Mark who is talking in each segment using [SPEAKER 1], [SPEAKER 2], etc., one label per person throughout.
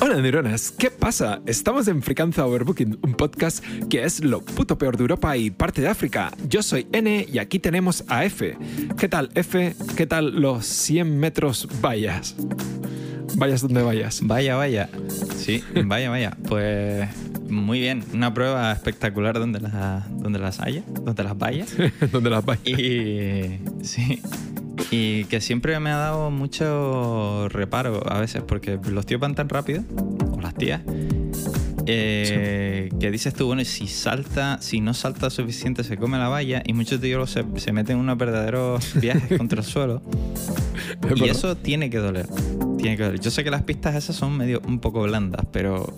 [SPEAKER 1] Hola neuronas, ¿qué pasa? Estamos en Fricanza Overbooking, un podcast que es lo puto peor de Europa y parte de África. Yo soy N y aquí tenemos a F. ¿Qué tal F? ¿Qué tal los 100 metros vallas? Vayas donde vayas.
[SPEAKER 2] Vaya, vaya. Sí, vaya, vaya. Pues muy bien. Una prueba espectacular donde, la, donde las haya, donde las vaya.
[SPEAKER 1] donde las vayas.
[SPEAKER 2] Y sí. Y que siempre me ha dado mucho reparo a veces, porque los tíos van tan rápido, o las tías, eh, que dices tú, bueno, si salta, si no salta suficiente, se come la valla, y muchos tíos se, se meten en unos verdaderos viajes contra el suelo. Y eso tiene que doler. Tiene que doler. Yo sé que las pistas esas son medio un poco blandas, pero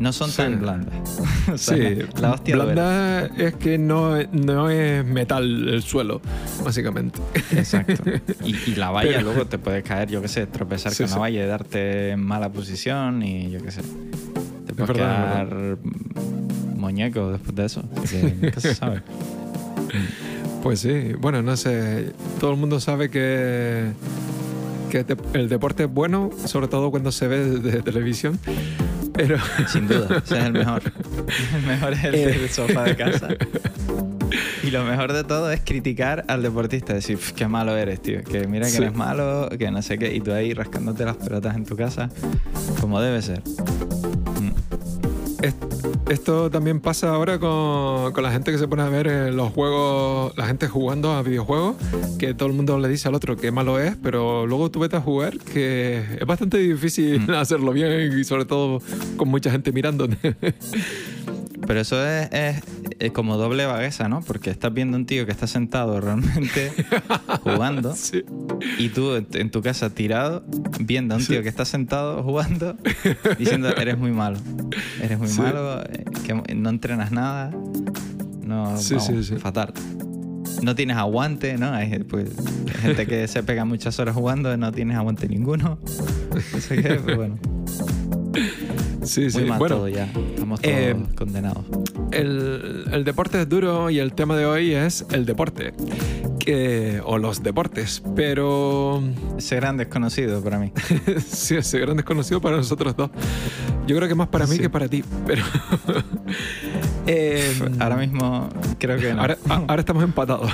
[SPEAKER 2] no son tan blandas.
[SPEAKER 1] sí, la hostia blanda es que no, no, es metal el suelo, básicamente.
[SPEAKER 2] Exacto. Y, la valla luego te puedes caer, yo qué sé, tropezar con la valla y darte en mala posición y yo qué sé. Te puedes quedar muñeco después de eso. ¿Qué se sabe?
[SPEAKER 1] Pues sí, bueno, no sé. Todo el mundo sabe que, que el deporte es bueno, sobre todo cuando se ve de televisión. Pero...
[SPEAKER 2] Sin duda, ese es el mejor. El mejor es el eh. sofá de casa. Y lo mejor de todo es criticar al deportista, decir, qué malo eres, tío. Que mira que eres malo, que no sé qué. Y tú ahí rascándote las pelotas en tu casa, como debe ser.
[SPEAKER 1] Esto también pasa ahora con, con, la gente que se pone a ver eh, los juegos, la gente jugando a videojuegos, que todo el mundo le dice al otro que malo es, pero luego tú vete a jugar, que es bastante difícil hacerlo bien y sobre todo con mucha gente mirando.
[SPEAKER 2] Pero eso es, es, como doble vagueza, ¿no? Porque estás viendo un tío que está sentado realmente jugando y tú en tu casa tirado viendo a un tío que está sentado jugando diciendo eres muy malo, eres muy malo, que no entrenas nada, no, vamos, fatal. No tienes aguante, ¿no? Hay, pues, gente que se pega muchas horas jugando y no tienes aguante ninguno. Así que, pues bueno.
[SPEAKER 1] Sí, sí.
[SPEAKER 2] bueno, ya. Estamos todos eh, condenados.
[SPEAKER 1] El, deporte es duro y el tema de hoy es el deporte. Que, o los deportes, pero...
[SPEAKER 2] Ese gran desconocido para mí.
[SPEAKER 1] sí, ese gran desconocido para nosotros dos. Yo creo que más para mí que para ti, pero...
[SPEAKER 2] Em, ahora mismo creo que no.
[SPEAKER 1] Ahora, ahora estamos empatados.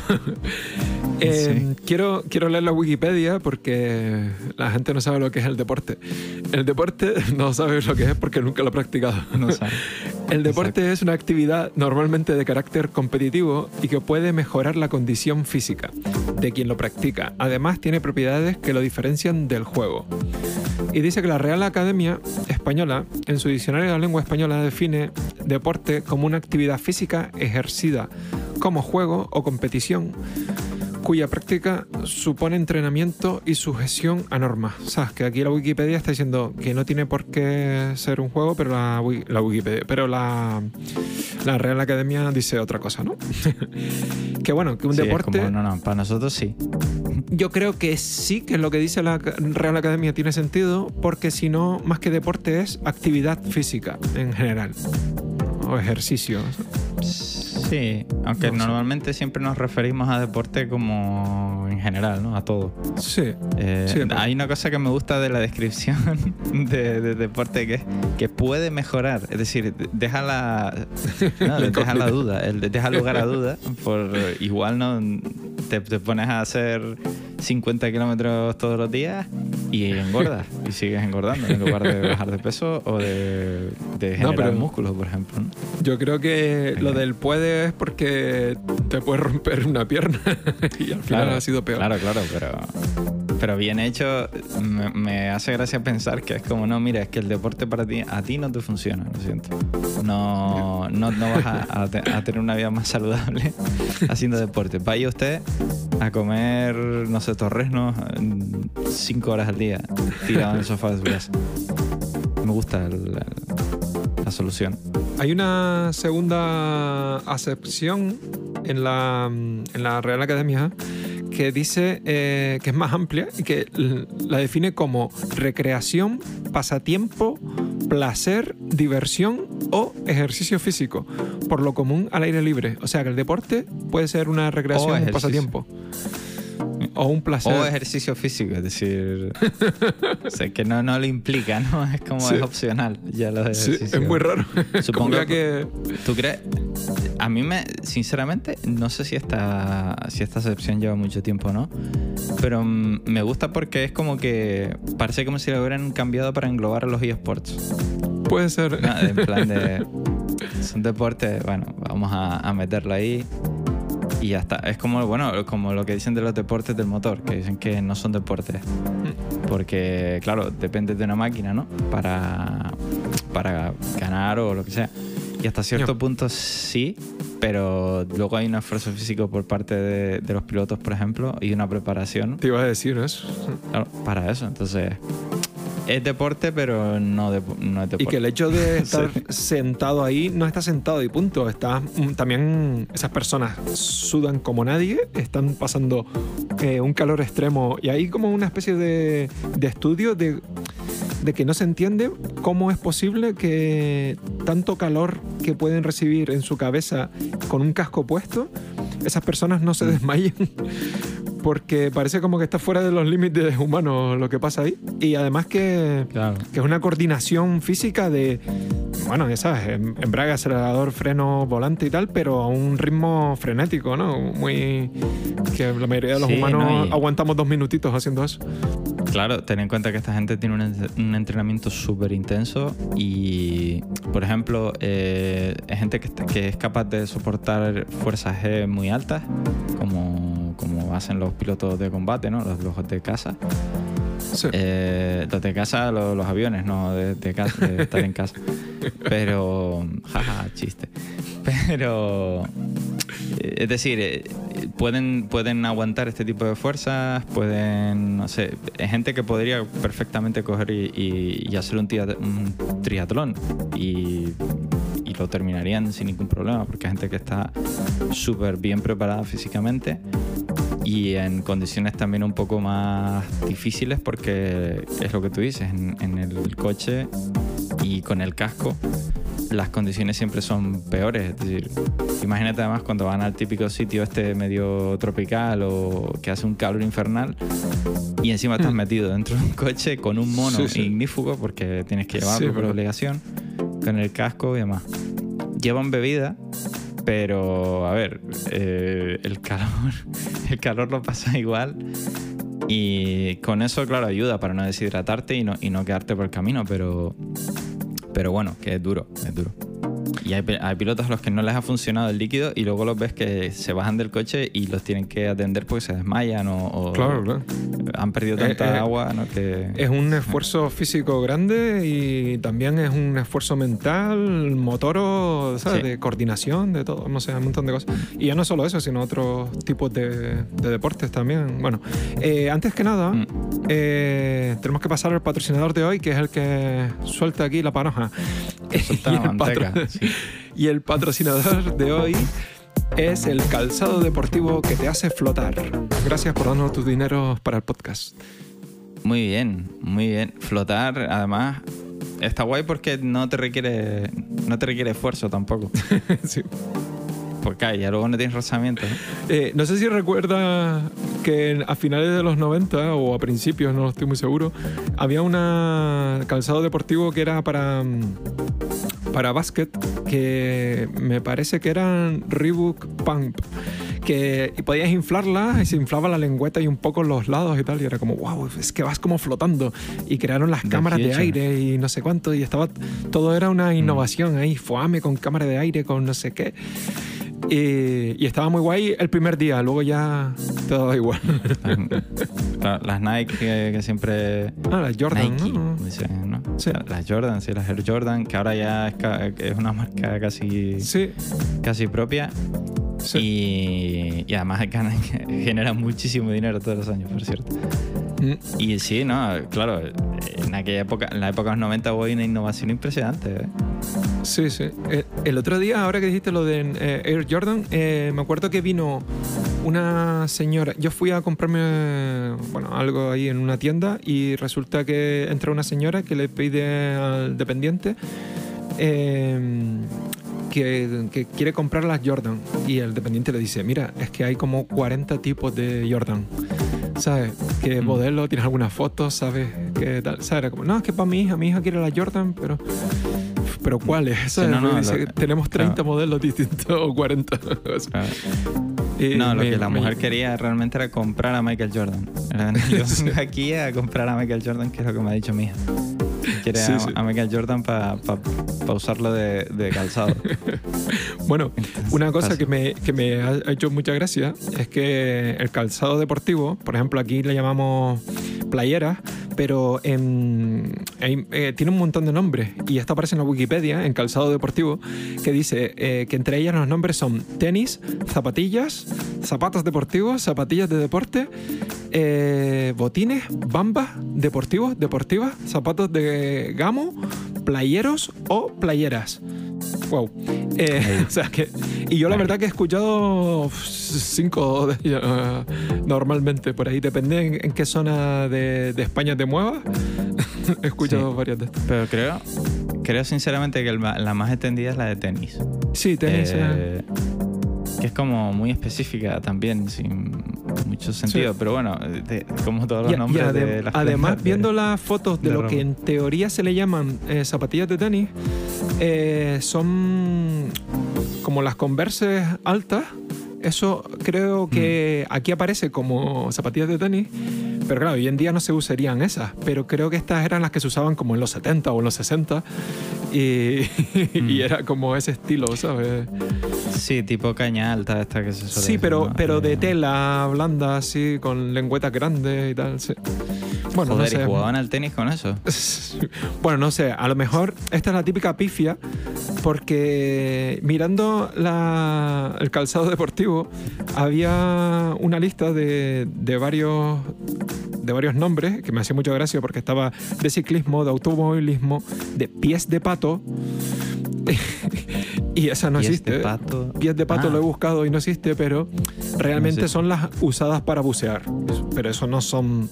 [SPEAKER 1] Eh, quiero, quiero leer la Wikipedia porque la gente no sabe lo que es el deporte. El deporte no sabe lo que es porque nunca lo ha practicado. No sabe. El deporte es una actividad normalmente de carácter competitivo y que puede mejorar la condición física de quien lo practica. Además, tiene propiedades que lo diferencian del juego. Y dice que la Real Academia Española, en su diccionario de la lengua española, define deporte como una actividad física ejercida como juego o competición cuya práctica supone entrenamiento y sujeción a normas. Sabes que aquí la Wikipedia está diciendo que no tiene por qué ser un juego, pero la, la Wikipedia, pero la, la, Real Academia dice otra cosa, ¿no? que bueno, que un deporte.
[SPEAKER 2] no, no, para nosotros sí.
[SPEAKER 1] Yo creo que sí, que lo que dice la Real Academia tiene sentido, porque si no, más que deporte es actividad física en general o ejercicio.
[SPEAKER 2] Sí, aunque normalmente siempre nos referimos a deporte como en general, ¿no? A todo.
[SPEAKER 1] Sí.
[SPEAKER 2] Eh, hay una cosa que me gusta de la descripción de, deporte que, que puede mejorar. Es decir, deja la, deja la duda, deja lugar a duda. Por igual no te, te pones a hacer 50 kilómetros todos los días y engordas y sigues engordando en lugar de bajar de peso o de, de generar músculos, por ejemplo.
[SPEAKER 1] Yo creo que lo del puede es porque te puedes romper una pierna y al final ha sido peor.
[SPEAKER 2] Claro, claro, pero, pero bien hecho me, hace gracia pensar que es como, no, mira, es que el deporte para ti, a ti no te funciona, lo siento. No, no, vas a, a, tener una vida más saludable haciendo deporte. Vaya usted a comer, no sé, torresnos cinco horas al día tirado en el sofá de su casa. Me gusta la, solución.
[SPEAKER 1] Hay una segunda acepción en la, en la Real Academia que dice eh, que es más amplia y que la define como recreación, pasatiempo, placer, diversión o ejercicio físico, por lo común al aire libre. O sea que el deporte puede ser una recreación, un pasatiempo. o un placer.
[SPEAKER 2] O ejercicio físico, es decir, sé que no, no lo implica, ¿no? Es como es opcional ya lo de ejercicio.
[SPEAKER 1] Sí, es muy raro.
[SPEAKER 2] Supongo que... ¿Tú crees? A mí me, sinceramente, no sé si esta, si esta excepción lleva mucho tiempo, ¿no? Pero me gusta porque es como que parece como si lo hubieran cambiado para englobar a los eSports.
[SPEAKER 1] Puede ser.
[SPEAKER 2] en plan de... Es un deporte, bueno, vamos a, a meterlo ahí y ya está. Es como, bueno, como lo que dicen de los deportes del motor, que dicen que no son deportes. Mm. Porque, claro, depende de una máquina, ¿no? Para, para ganar o lo que sea. Y hasta cierto punto sí, pero luego hay un esfuerzo físico por parte de, de, los pilotos, por ejemplo, y una preparación.
[SPEAKER 1] Te iba a decir eso.
[SPEAKER 2] Claro, para eso. Entonces, es deporte, pero no, no es deporte.
[SPEAKER 1] Y que el hecho de estar sentado ahí no está sentado y punto. Está, mm, también esas personas sudan como nadie, están pasando eh, un calor extremo y hay como una especie de, de estudio de, de que no se entiende cómo es posible que tanto calor que pueden recibir en su cabeza con un casco puesto, esas personas no se mm. desmayen porque parece como que está fuera de los límites humanos lo que pasa ahí. Y además que, que es una coordinación física de, bueno, ya sabes, embrague, acelerador, freno, volante y tal, pero a un ritmo frenético, ¿no? Muy... que la mayoría de los humanos aguantamos dos minutitos haciendo eso.
[SPEAKER 2] Claro, ten en cuenta que esta gente tiene un, entrenamiento súper intenso y, por ejemplo, eh, hay gente que, que es capaz de soportar fuerzas G muy altas, como como hacen los pilotos de combate, ¿no? Los, los de casa. Eh, los de casa, los, aviones, no de, casa, de estar en casa. Pero, jaja, chiste. Pero, eh, es decir, eh, pueden, pueden aguantar este tipo de fuerzas, pueden, no sé, hay gente que podría perfectamente coger y, hacer un, triatlón y y lo terminarían sin ningún problema, porque hay gente que está súper bien preparada físicamente y en condiciones también un poco más difíciles porque es lo que tú dices, en, el coche y con el casco las condiciones siempre son peores. Es decir, imagínate además cuando van al típico sitio este medio tropical o que hace un calor infernal y encima estás hmm. metido dentro de un coche con un mono ignífugo porque tienes que llevarlo por obligación, con el casco y demás. Llevan bebida, pero a ver, eh, el calor, el calor lo pasa igual. Y con eso, claro, ayuda para no deshidratarte y no, y no quedarte por el camino, pero, pero bueno, que es duro, es duro. Y hay, pilotos a los que no les ha funcionado el líquido y luego los ves que se bajan del coche y los tienen que atender porque se desmayan o, han perdido tanta eh, eh, agua. Que,
[SPEAKER 1] es un esfuerzo físico grande y también es un esfuerzo mental, motor, ¿sabes? de coordinación, de todo, no sé, un montón de cosas. Y ya no solo eso, sino otros tipos de, deportes también. Bueno, eh, antes que nada, mm. tenemos que pasar al patrocinador de hoy, que es el que suelta aquí la panoja.
[SPEAKER 2] y,
[SPEAKER 1] y el patrocinador de hoy es el calzado deportivo que te hace flotar. Gracias por darnos tus dineros para el podcast.
[SPEAKER 2] Muy bien, muy bien. Flotar, además, está guay porque no te requiere, no te requiere esfuerzo tampoco. sí. Porque ya luego no tienes rozamiento.
[SPEAKER 1] Eh, ¿no? sé si recuerda que a finales de los 90 o a principios, no estoy muy seguro, había un calzado deportivo que era para para básquet que me parece que eran Reebok Pump que podías inflarla y se inflaba la lengüeta y un poco los lados y tal y era como wow es que vas como flotando y crearon las cámaras de aire y no sé cuánto y estaba todo era una mm. innovación ahí foame con cámara de aire con no sé qué. Y, estaba muy guay el primer día, luego ya todo igual.
[SPEAKER 2] Las, Nike que, siempre.
[SPEAKER 1] Ah, las Jordan. ¿no?
[SPEAKER 2] Las Jordan, sí, las Air Jordan, que ahora ya es, una marca casi,
[SPEAKER 1] sí.
[SPEAKER 2] casi propia. Y, y, además genera muchísimo dinero todos los años, por cierto. Mm. Y sí, no, claro, en aquella época, en la época de los 90 hubo una innovación impresionante. ¿eh?
[SPEAKER 1] Sí, sí. Eh, el, otro día, ahora que dijiste lo de eh, Air Jordan, me acuerdo que vino una señora. Yo fui a comprarme bueno, algo ahí en una tienda y resulta que entra una señora que le pide al dependiente que, que, quiere comprar las Jordan y el dependiente le dice, mira, es que hay como 40 tipos de Jordan ¿sabes? ¿Qué
[SPEAKER 2] Mm.
[SPEAKER 1] modelo? ¿Tienes alguna foto? ¿Sabes? ¿Qué tal? ¿Sabes? Era como, no, es que para mi hija, mi hija quiere la Jordan, pero... ¿Pero cuáles? ¿Sabes?
[SPEAKER 2] no, no,
[SPEAKER 1] Porque dice
[SPEAKER 2] lo-
[SPEAKER 1] que tenemos 30
[SPEAKER 2] claro.
[SPEAKER 1] modelos distintos o 40. o sea,
[SPEAKER 2] Claro.
[SPEAKER 1] Y
[SPEAKER 2] No, lo
[SPEAKER 1] me-
[SPEAKER 2] que la
[SPEAKER 1] me-
[SPEAKER 2] mujer quería realmente era comprar a Michael Jordan. Yo vengo aquí a comprar a Michael Jordan, que es lo que me ha dicho mi hija. Quiere
[SPEAKER 1] Sí,
[SPEAKER 2] a,
[SPEAKER 1] sí.
[SPEAKER 2] a Michael Jordan para usarlo de, de calzado.
[SPEAKER 1] Bueno, una cosa que me, que me ha ha hecho mucha gracia es que el calzado deportivo, por ejemplo, aquí le llamamos playera, pero hay- eh, tiene un montón de nombres y esto aparece en la Wikipedia, en calzado deportivo, que dice eh, que entre ellas los nombres son tenis, zapatillas, zapatos deportivos, zapatillas de deporte, eh, botines, bambas, deportivos, deportivas, zapatos de gamo, playeros o playeras. Wow. Eh, o sea que. Y yo la verdad que he escuchado cinco de ellas eh, normalmente por ahí. Depende en, en qué zona de, de España te muevas. he escuchado
[SPEAKER 2] Sí.
[SPEAKER 1] varias de estas.
[SPEAKER 2] Pero creo, creo sinceramente que el la más extendida es la de tenis.
[SPEAKER 1] Sí, tenis. eh,
[SPEAKER 2] Eh, que es como muy específica también, sin mucho sentido. Pero bueno, de- como todos los
[SPEAKER 1] y- y
[SPEAKER 2] nombres
[SPEAKER 1] adem-
[SPEAKER 2] de las
[SPEAKER 1] además, viendo las fotos de,
[SPEAKER 2] de
[SPEAKER 1] lo que en teoría se le llaman eh, zapatillas de tenis, eh, son como las converses altas. Eso creo que
[SPEAKER 2] Mm.
[SPEAKER 1] aquí aparece como zapatillas de tenis, pero claro, hoy en día no se usarían esas, pero creo que estas eran las que se usaban como en los 70 o en los 60 y, y
[SPEAKER 2] Mm.
[SPEAKER 1] era como ese estilo, ¿sabes?
[SPEAKER 2] Sí, tipo caña alta esta que se suele
[SPEAKER 1] Sí,
[SPEAKER 2] decir,
[SPEAKER 1] pero,
[SPEAKER 2] ¿no?
[SPEAKER 1] pero de
[SPEAKER 2] Eh,
[SPEAKER 1] tela blanda, así, con lengüetas grandes y tal. sí. Bueno,
[SPEAKER 2] Joder,
[SPEAKER 1] no
[SPEAKER 2] ¿y
[SPEAKER 1] sé.
[SPEAKER 2] jugaban al tenis con eso?
[SPEAKER 1] Bueno, no sé, a lo mejor esta es la típica pifia, porque mirando la- el calzado deportivo había una lista de, de varios de varios nombres que me hacía mucha gracia porque estaba de ciclismo, de automovilismo, de pies de pato. y esa no
[SPEAKER 2] Pies
[SPEAKER 1] existe.
[SPEAKER 2] de
[SPEAKER 1] ¿eh?
[SPEAKER 2] pato.
[SPEAKER 1] Pies de pato
[SPEAKER 2] Ah.
[SPEAKER 1] lo he buscado y no existe, pero realmente son las usadas para bucear. Pero eso no son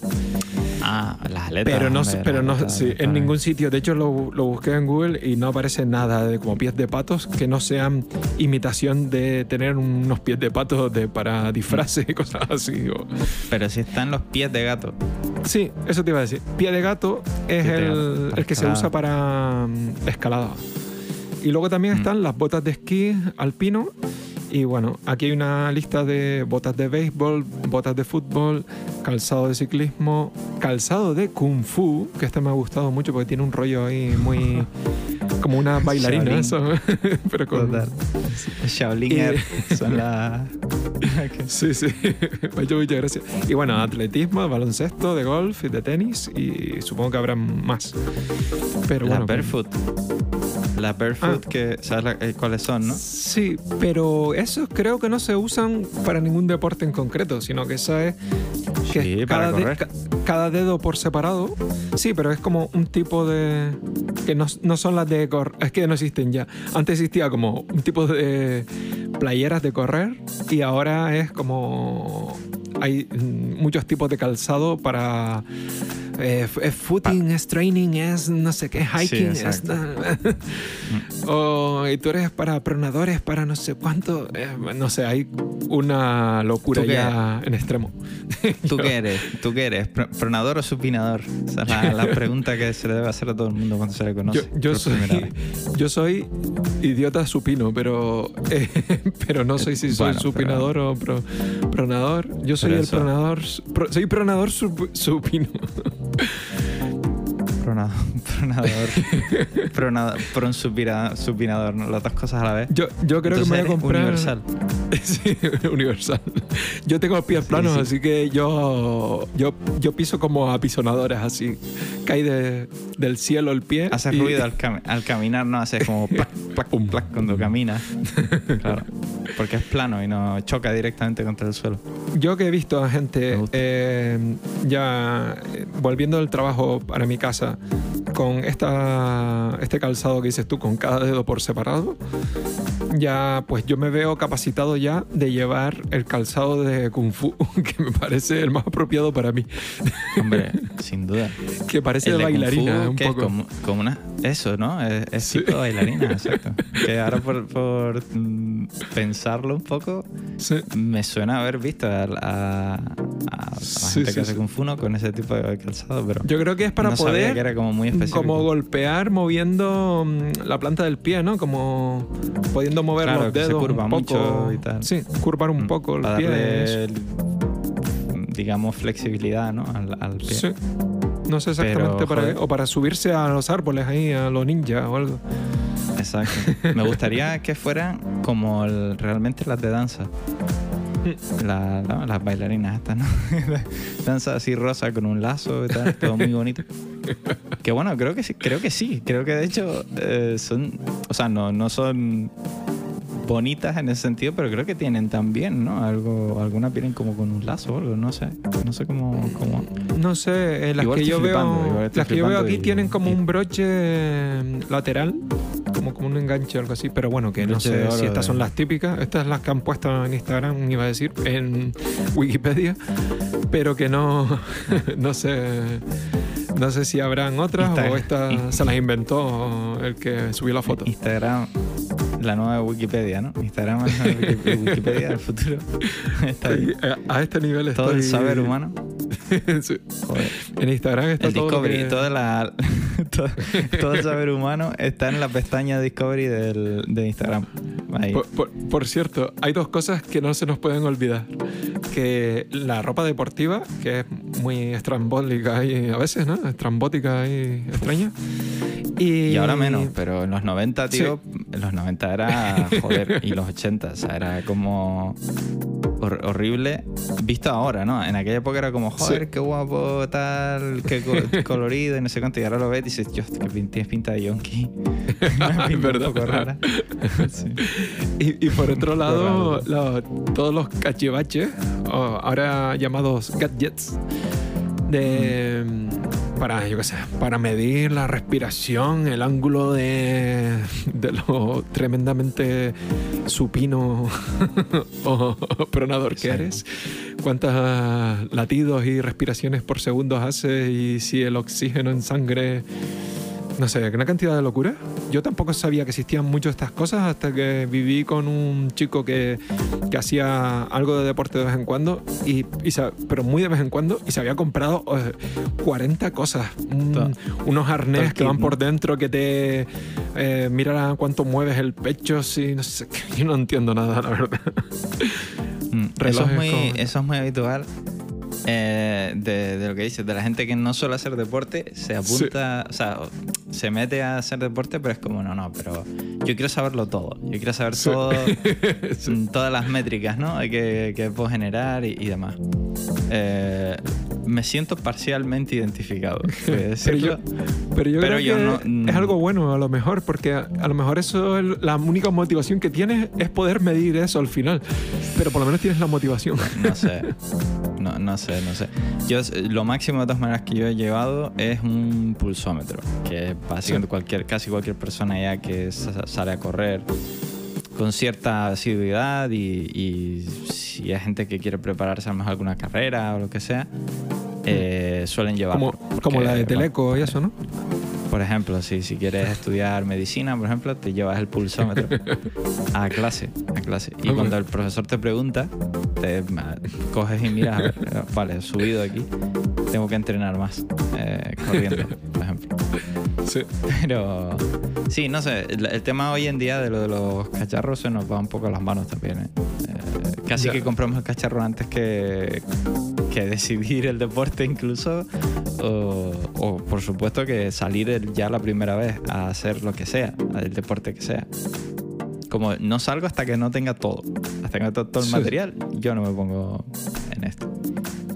[SPEAKER 2] Ah, las aletas.
[SPEAKER 1] pero no, pero no sí, en ningún sitio. De hecho, lo, lo busqué en Google y no aparece nada de como pies de patos que no sean imitación de tener unos pies de pato de, para disfraces y cosas así. o-
[SPEAKER 2] Pero si están los pies de gato.
[SPEAKER 1] Sí, eso te iba a decir. Pie de gato es
[SPEAKER 2] de
[SPEAKER 1] el,
[SPEAKER 2] gato,
[SPEAKER 1] el que se usa para mm, escalada. Y luego también
[SPEAKER 2] Mm.
[SPEAKER 1] están las botas de esquí alpino. Y bueno, aquí hay una lista de botas de béisbol, botas de fútbol, calzado de ciclismo, calzado de kung fu, que este me ha gustado mucho porque tiene un rollo ahí muy... como una bailarina, eso. Pero con...
[SPEAKER 2] Total. Shaolin
[SPEAKER 1] Y-
[SPEAKER 2] Air son las...
[SPEAKER 1] Sí, sí, me ha hecho mucha gracia. Y bueno, atletismo, baloncesto, de golf y de tenis y supongo que habrá más. Pero
[SPEAKER 2] la
[SPEAKER 1] bueno.
[SPEAKER 2] barefoot. La barefoot
[SPEAKER 1] Ah.
[SPEAKER 2] que... ¿Sabes la- eh, cuáles son, no?
[SPEAKER 1] Sí, pero esos creo que no se usan para ningún deporte en concreto, sino que eso es que
[SPEAKER 2] Sí,
[SPEAKER 1] es
[SPEAKER 2] para
[SPEAKER 1] cada, de-
[SPEAKER 2] correr.
[SPEAKER 1] ca- cada dedo por separado. Sí, pero es como un tipo de que no, no son las de correr, es que no existen ya. Antes existía como un tipo de playeras de correr y ahora es como hay mm, muchos tipos de calzado para eh, es footing, es training, es no sé qué, hiking, es,
[SPEAKER 2] exacto.
[SPEAKER 1] o y tú eres para pronadores, para no sé cuánto, eh, no sé, hay una locura ya en extremo.
[SPEAKER 2] ¿Tú qué eres? ¿Tú qué eres? ¿Pro- ¿Pronador o supinador? Esa es la, la pregunta que se le debe hacer a todo el mundo cuando se le conoce.
[SPEAKER 1] Yo, yo soy, yo soy idiota supino, pero, eh, pero no sé si soy
[SPEAKER 2] Bueno,
[SPEAKER 1] supinador o pro- pronador. Yo soy
[SPEAKER 2] Pero
[SPEAKER 1] el
[SPEAKER 2] eso-
[SPEAKER 1] pronador, pro- soy pronador sup- supino.
[SPEAKER 2] Pronador. Pronador. pronador pron supira- supinador, ¿no? Las dos cosas a la vez.
[SPEAKER 1] Yo, yo creo que me voy a
[SPEAKER 2] Entonces
[SPEAKER 1] comprar.
[SPEAKER 2] Universal.
[SPEAKER 1] Sí, universal. Yo tengo los pies planos,
[SPEAKER 2] sí.
[SPEAKER 1] así que yo, yo, yo piso como apisonadores, así. Cae de- del cielo el pie.
[SPEAKER 2] Haces
[SPEAKER 1] y-
[SPEAKER 2] ruido al, al caminar, ¿no? Haces como plac, plac, plac cuando caminas. Claro. Porque es plano y no choca directamente contra el suelo.
[SPEAKER 1] Yo que he visto a gente eh, ya eh, volviendo del trabajo para mi casa con esta, este calzado que dices tú, con cada dedo por separado, ya pues yo me veo capacitado ya de llevar el calzado de Kung Fu, que me parece el más apropiado para mí,
[SPEAKER 2] Hombre, sin duda.
[SPEAKER 1] que parece
[SPEAKER 2] El
[SPEAKER 1] de bailarina
[SPEAKER 2] Fu,
[SPEAKER 1] un
[SPEAKER 2] que es
[SPEAKER 1] poco.
[SPEAKER 2] como, como una... Eso, ¿no? Es, es
[SPEAKER 1] Sí.
[SPEAKER 2] tipo de bailarina, exacto. Que ahora por, por, pensarlo un poco,
[SPEAKER 1] Sí.
[SPEAKER 2] me suena haber visto a, a- a, la gente que hace Kung Fu con ese tipo de calzado, pero
[SPEAKER 1] yo creo que es para
[SPEAKER 2] no
[SPEAKER 1] poder
[SPEAKER 2] que era como muy específico.
[SPEAKER 1] como golpear moviendo mm, la planta del pie, ¿no? Como pudiendo mover los dedos se curva un poco. mucho y tal. Sí, curvar un mm, poco el pie.
[SPEAKER 2] digamos flexibilidad, ¿no? Al, al pie. Sí.
[SPEAKER 1] No sé exactamente para qué. O para subirse a los árboles ahí, a los ninjas o algo.
[SPEAKER 2] Exacto. Me gustaría que fueran como realmente las de danza. las bailarinas estas, ¿no? danza así rosa con un lazo y tal, todo muy bonito. Que bueno, creo que sí, creo que sí. Creo que de hecho eh, son, o sea, no, no son bonitas en ese sentido, pero creo que tienen también, ¿no? Algo, algunas vienen como con un lazo o algo, no sé. No sé cómo. cómo...
[SPEAKER 1] No sé, eh, las, que yo, veo, las que yo veo aquí tienen como un broche lateral, como, como un enganche o algo así, pero bueno, que no sé si estas son las típicas. Estas son las que han puesto en Instagram, iba a decir, en Wikipedia, pero que no, no sé. No sé si habrán otras o estas se las inventó el que subió la foto.
[SPEAKER 2] Instagram la nueva Wikipedia, ¿no? Instagram es la Wikipedia del futuro.
[SPEAKER 1] Está A este nivel
[SPEAKER 2] Todo el saber humano.
[SPEAKER 1] En Instagram está
[SPEAKER 2] el
[SPEAKER 1] todo
[SPEAKER 2] Discovery, toda la, todo, el saber humano está en la pestaña Discovery del, de Instagram.
[SPEAKER 1] Por, cierto, hay dos cosas que no se nos pueden olvidar. Que la ropa deportiva, que es muy estrambólica y a veces, ¿no? Estrambótica y extraña.
[SPEAKER 2] Y, ahora menos, pero en los 90, tío, en los 90 era joder, y los 80, o sea, era como horrible visto ahora, ¿no? En aquella época era como, joder, qué guapo, tal, qué colorido y no sé cuánto. Y ahora lo ves y dices, Dios, que tienes pinta de yonki.
[SPEAKER 1] es verdad. Un poco rara. y, y, por otro lado, todos los cachivaches, ahora llamados gadgets, de para, yo qué sé, para medir la respiración, el ángulo de, de lo tremendamente supino o pronador que eres, cuántos latidos y respiraciones por segundo hace y si el oxígeno en sangre no sé, una cantidad de locura. Yo tampoco sabía que existían muchas estas cosas hasta que viví con un chico que, que hacía algo de deporte de vez en cuando, y, pero muy de vez en cuando, y se había comprado 40 eh, cosas. unos arnés que van por dentro que te eh, mira cuánto mueves el pecho, si, no sé, yo no entiendo nada, la verdad.
[SPEAKER 2] Mm, eso, es muy, eso es muy habitual eh, de, lo que dices, de la gente que no suele hacer deporte, se apunta, o sea, se mete a hacer deporte, pero es como, no, no, pero yo quiero saberlo todo. Yo quiero saber todo, todas las métricas, ¿no? Que, que puedo generar y, demás. Eh, me siento parcialmente identificado.
[SPEAKER 1] pero yo, pero creo que no, es algo bueno a lo mejor, porque a, lo mejor eso es la única motivación que tienes es poder medir eso al final. Pero por lo menos tienes la motivación.
[SPEAKER 2] No sé. No, no sé, no sé. Yo, lo máximo de todas maneras que yo he llevado es un pulsómetro, que básicamente cualquier, casi cualquier persona ya que sale a correr con cierta asiduidad y, si hay gente que quiere prepararse a lo mejor alguna carrera o lo que sea, eh, suelen llevar.
[SPEAKER 1] Como, como la de Teleco y eso, ¿no?
[SPEAKER 2] Por ejemplo, si, si quieres estudiar medicina, por ejemplo, te llevas el pulsómetro a clase, a clase. Y cuando el profesor te pregunta, te coges y miras, vale, he subido aquí, tengo que entrenar más eh, corriendo, por ejemplo.
[SPEAKER 1] Sí.
[SPEAKER 2] Pero sí, no sé, el, tema hoy en día de lo de los cacharros se nos va un poco a las manos también. ¿eh? Eh casi que compramos el cacharro antes que, que decidir el deporte incluso, o, por supuesto que salir ya la primera vez a hacer lo que sea, el deporte que sea. Como no salgo hasta que no tenga todo, hasta que no tenga todo el material, yo no me pongo en esto.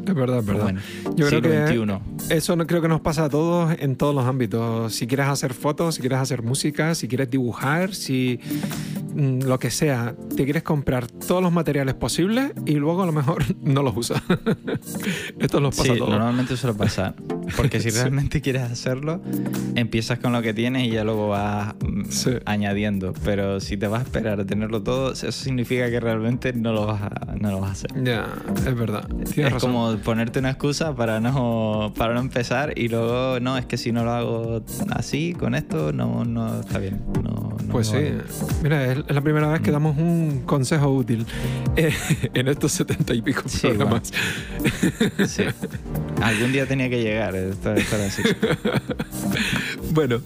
[SPEAKER 1] Es verdad, es verdad. Yo creo que eso no, creo que nos pasa a todos en todos los ámbitos. Si quieres hacer fotos, si quieres hacer música, si quieres dibujar, si lo que sea, te quieres comprar todos los materiales posibles y luego a lo mejor no los usas. Esto nos pasa a todos.
[SPEAKER 2] Normalmente suele pasar. Porque si realmente quieres hacerlo, empiezas con lo que tienes y ya luego vas mm, añadiendo. Pero si te vas a esperar a tenerlo todo, eso significa que realmente no lo vas a, no lo vas a hacer.
[SPEAKER 1] Ya, es verdad.
[SPEAKER 2] es como ponerte una excusa para no, para no empezar y luego, no, es que si no lo hago así, con esto, no, no está bien. No,
[SPEAKER 1] pues sí. Mira, es la primera vez que mm. damos un consejo útil eh, en estos setenta y pico programas.
[SPEAKER 2] Sí. Algún día tenía que llegar. Así.
[SPEAKER 1] bueno,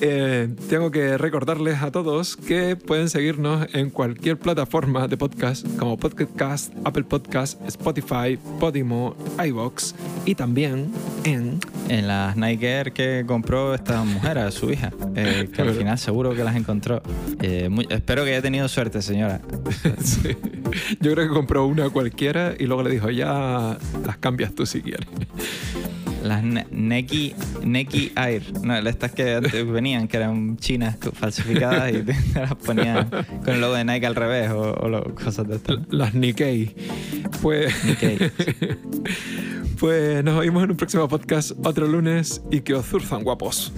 [SPEAKER 1] eh, tengo que recordarles a todos que pueden seguirnos en cualquier plataforma de podcast como Podcast, Apple Podcast, Spotify, Podimo, iBox y también en...
[SPEAKER 2] En las Nike Air que compró esta mujer a su hija, eh, que al final seguro que las encontró. Eh, espero que haya tenido suerte, señora.
[SPEAKER 1] Yo creo que compró una cualquiera y luego le dijo, ya las cambias tú si quieres.
[SPEAKER 2] Las Neki, Neki Air. No, estas que antes venían, que eran chinas falsificadas y te las ponían con el logo de Nike al revés o, cosas de estas.
[SPEAKER 1] Las Nikkei. Pues. pues nos oímos en un próximo podcast otro lunes y que os zurzan guapos.